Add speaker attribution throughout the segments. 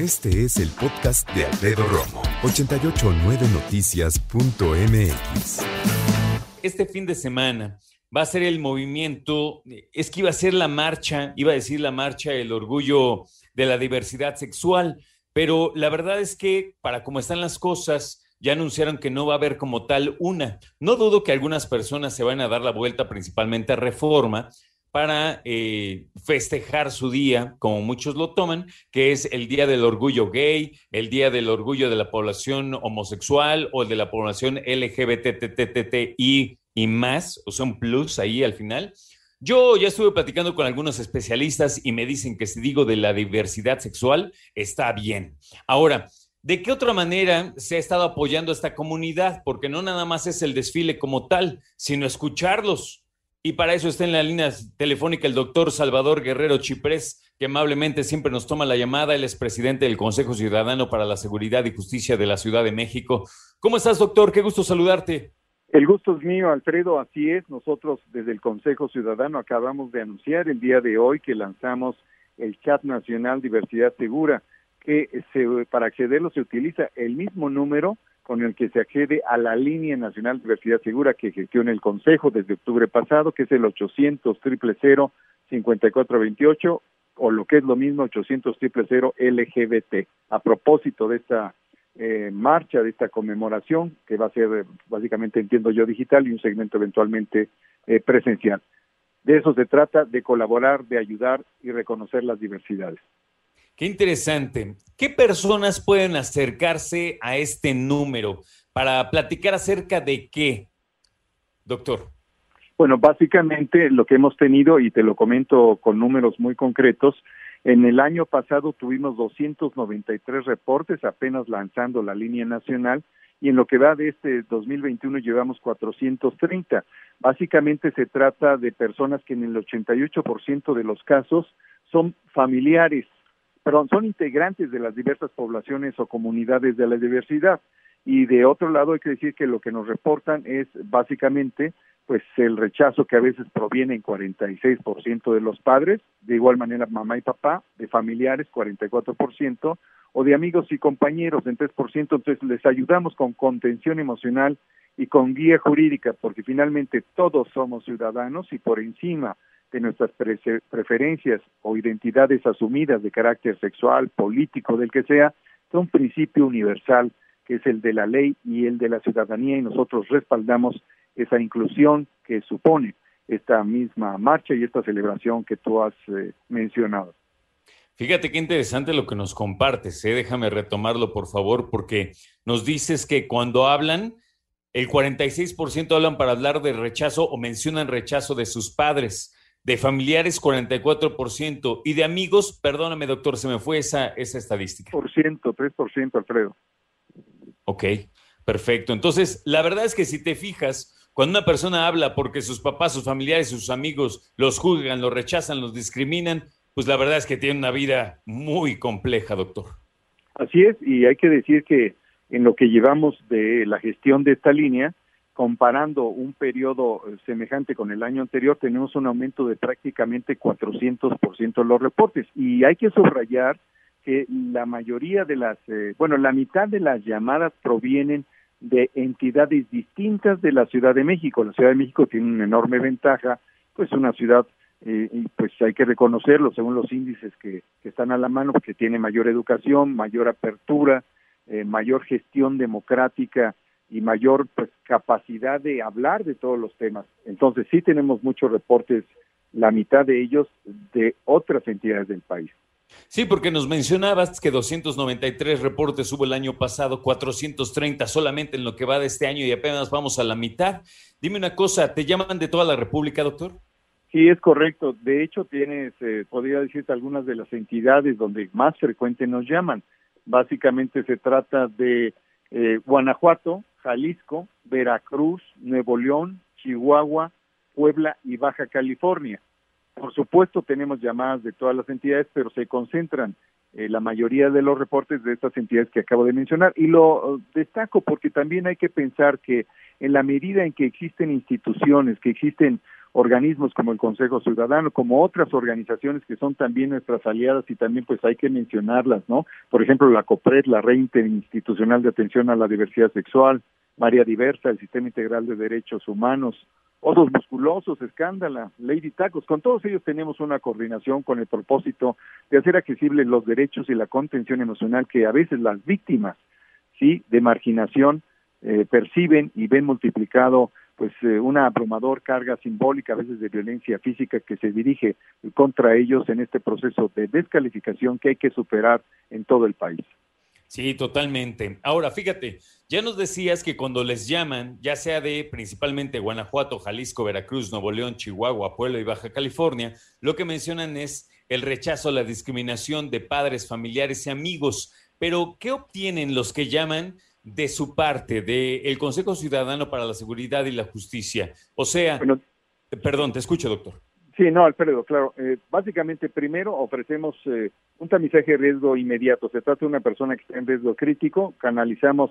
Speaker 1: Este es el podcast de Alfredo Romo, 889noticias.mx.
Speaker 2: Este fin de semana va a ser el movimiento, es que iba a ser la marcha, iba a decir la marcha el orgullo de la diversidad sexual, pero la verdad es que para cómo están las cosas, ya anunciaron que no va a haber como tal una. No dudo que algunas personas se van a dar la vuelta principalmente a reforma para eh, festejar su día, como muchos lo toman, que es el Día del Orgullo Gay, el Día del Orgullo de la Población Homosexual o el de la población LGBTTTI y más, o sea, un plus ahí al final. Yo ya estuve platicando con algunos especialistas y me dicen que si digo de la diversidad sexual, está bien. Ahora, ¿de qué otra manera se ha estado apoyando a esta comunidad? Porque no nada más es el desfile como tal, sino escucharlos. Y para eso está en la línea telefónica el doctor Salvador Guerrero Chiprés, que amablemente siempre nos toma la llamada. Él es presidente del Consejo Ciudadano para la Seguridad y Justicia de la Ciudad de México. ¿Cómo estás, doctor? Qué gusto saludarte.
Speaker 3: El gusto es mío, Alfredo. Así es. Nosotros desde el Consejo Ciudadano acabamos de anunciar el día de hoy que lanzamos el Chat Nacional Diversidad Segura, que se, para accederlo se utiliza el mismo número con el que se accede a la línea nacional Diversidad Segura que gestiona el Consejo desde octubre pasado, que es el 800 000 5428 o lo que es lo mismo 800 000 LGBT. A propósito de esta eh, marcha, de esta conmemoración, que va a ser básicamente, entiendo yo, digital y un segmento eventualmente eh, presencial. De eso se trata, de colaborar, de ayudar y reconocer las diversidades.
Speaker 2: Qué interesante. ¿Qué personas pueden acercarse a este número para platicar acerca de qué, doctor?
Speaker 3: Bueno, básicamente lo que hemos tenido, y te lo comento con números muy concretos, en el año pasado tuvimos 293 reportes, apenas lanzando la línea nacional, y en lo que va de este 2021 llevamos 430. Básicamente se trata de personas que en el 88% de los casos son familiares perdón, son integrantes de las diversas poblaciones o comunidades de la diversidad. Y de otro lado hay que decir que lo que nos reportan es básicamente pues el rechazo que a veces proviene en 46% de los padres, de igual manera mamá y papá, de familiares 44%, o de amigos y compañeros en 3%, entonces les ayudamos con contención emocional y con guía jurídica, porque finalmente todos somos ciudadanos y por encima de nuestras preferencias o identidades asumidas de carácter sexual, político, del que sea, es un principio universal que es el de la ley y el de la ciudadanía y nosotros respaldamos esa inclusión que supone esta misma marcha y esta celebración que tú has eh, mencionado.
Speaker 2: Fíjate qué interesante lo que nos compartes, ¿eh? déjame retomarlo por favor, porque nos dices que cuando hablan, el 46% hablan para hablar de rechazo o mencionan rechazo de sus padres de familiares 44% y de amigos, perdóname doctor, se me fue esa, esa estadística.
Speaker 3: Por ciento, 3%, Alfredo.
Speaker 2: Ok, perfecto. Entonces, la verdad es que si te fijas, cuando una persona habla porque sus papás, sus familiares, sus amigos los juzgan, los rechazan, los discriminan, pues la verdad es que tiene una vida muy compleja, doctor.
Speaker 3: Así es, y hay que decir que en lo que llevamos de la gestión de esta línea, comparando un periodo eh, semejante con el año anterior, tenemos un aumento de prácticamente 400% en los reportes. Y hay que subrayar que la mayoría de las, eh, bueno, la mitad de las llamadas provienen de entidades distintas de la Ciudad de México. La Ciudad de México tiene una enorme ventaja, pues una ciudad, eh, pues hay que reconocerlo según los índices que, que están a la mano, porque tiene mayor educación, mayor apertura, mayor gestión democrática y mayor pues, capacidad de hablar de todos los temas. Entonces sí tenemos muchos reportes, la mitad de ellos de otras entidades del país.
Speaker 2: Sí, porque nos mencionabas que 293 reportes hubo el año pasado, 430 solamente en lo que va de este año y apenas vamos a la mitad. Dime una cosa, ¿te llaman de toda la República, doctor?
Speaker 3: Sí, es correcto. De hecho, tienes, eh, podría decirte, algunas de las entidades donde más frecuente nos llaman. Básicamente se trata de eh, Guanajuato, Jalisco, Veracruz, Nuevo León, Chihuahua, Puebla y Baja California. Por supuesto, tenemos llamadas de todas las entidades, pero se concentran eh, la mayoría de los reportes de estas entidades que acabo de mencionar. Y lo uh, destaco porque también hay que pensar que en la medida en que existen instituciones, que existen organismos como el Consejo Ciudadano, como otras organizaciones que son también nuestras aliadas y también pues hay que mencionarlas, ¿no? Por ejemplo, la COPRED, la Red Interinstitucional de Atención a la Diversidad Sexual, María Diversa, el Sistema Integral de Derechos Humanos, Osos Musculosos, Escándala, Lady Tacos, con todos ellos tenemos una coordinación con el propósito de hacer accesibles los derechos y la contención emocional que a veces las víctimas, sí, de marginación eh, perciben y ven multiplicado pues eh, una abrumador carga simbólica a veces de violencia física que se dirige contra ellos en este proceso de descalificación que hay que superar en todo el país.
Speaker 2: Sí, totalmente. Ahora, fíjate, ya nos decías que cuando les llaman, ya sea de principalmente Guanajuato, Jalisco, Veracruz, Nuevo León, Chihuahua, Puebla y Baja California, lo que mencionan es el rechazo a la discriminación de padres, familiares y amigos. Pero, ¿qué obtienen los que llaman de su parte, del Consejo Ciudadano para la Seguridad y la Justicia? O sea, perdón, te escucho, doctor.
Speaker 3: Sí, no, Alfredo, claro. Eh, básicamente, primero ofrecemos eh, un tamizaje de riesgo inmediato. Se trata de una persona que está en riesgo crítico, canalizamos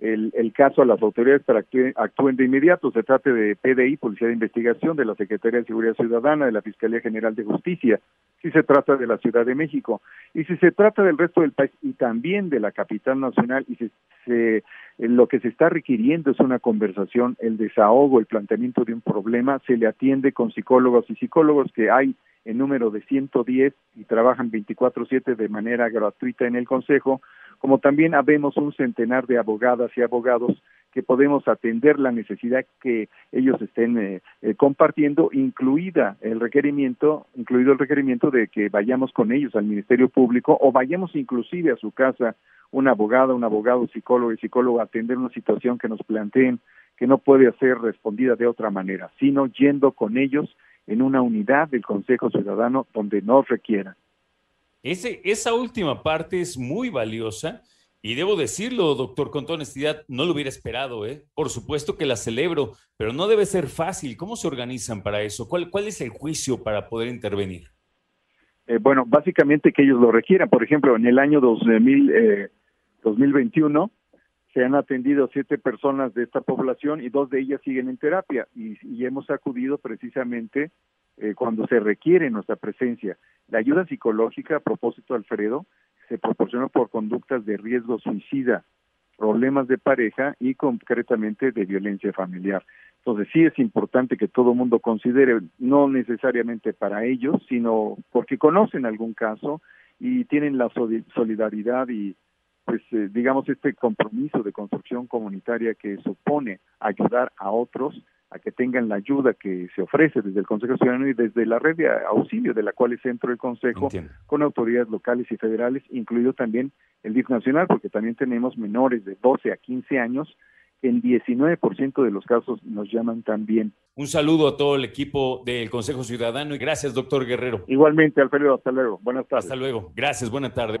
Speaker 3: el, el, caso a las autoridades para que actúen de inmediato. Se trate de PDI, Policía de Investigación, de la Secretaría de Seguridad Ciudadana, de la Fiscalía General de Justicia, si se trata de la Ciudad de México. Y si se trata del resto del país y también de la capital nacional, y si se, lo que se está requiriendo es una conversación, el desahogo, el planteamiento de un problema, se le atiende con psicólogos y psicólogos que hay en número de 110 y trabajan 24/7 de manera gratuita en el Consejo, como también habemos un centenar de abogadas y abogados que podemos atender la necesidad que ellos estén eh, eh, compartiendo, incluida el requerimiento, incluido el requerimiento de que vayamos con ellos al Ministerio Público o vayamos inclusive a su casa una abogada, un abogado, psicólogo y psicólogo a atender una situación que nos planteen que no puede ser respondida de otra manera, sino yendo con ellos en una unidad del Consejo Ciudadano donde nos requiera.
Speaker 2: Ese, esa última parte es muy valiosa y debo decirlo, doctor, con toda honestidad, no lo hubiera esperado, ¿eh? Por supuesto que la celebro, pero no debe ser fácil. ¿Cómo se organizan para eso? ¿Cuál, cuál es el juicio para poder intervenir?
Speaker 3: Eh, bueno, básicamente que ellos lo requieran. Por ejemplo, en el año 2000, eh, 2021 se han atendido siete personas de esta población y dos de ellas siguen en terapia y, y hemos acudido precisamente eh, cuando se requiere nuestra presencia. La ayuda psicológica, a propósito, Alfredo, se proporciona por conductas de riesgo suicida, problemas de pareja y concretamente de violencia familiar. Entonces sí es importante que todo el mundo considere, no necesariamente para ellos, sino porque conocen algún caso y tienen la solidaridad y pues eh, digamos este compromiso de construcción comunitaria que supone ayudar a otros a que tengan la ayuda que se ofrece desde el Consejo Ciudadano y desde la red de auxilio de la cual es centro el Consejo con autoridades locales y federales, incluido también el DIF nacional, porque también tenemos menores de 12 a 15 años que en 19% de los casos nos llaman también.
Speaker 2: Un saludo a todo el equipo del Consejo Ciudadano y gracias, doctor Guerrero.
Speaker 3: Igualmente, Alfredo, hasta luego. Buenas tardes.
Speaker 2: Hasta luego. Gracias, buenas tardes.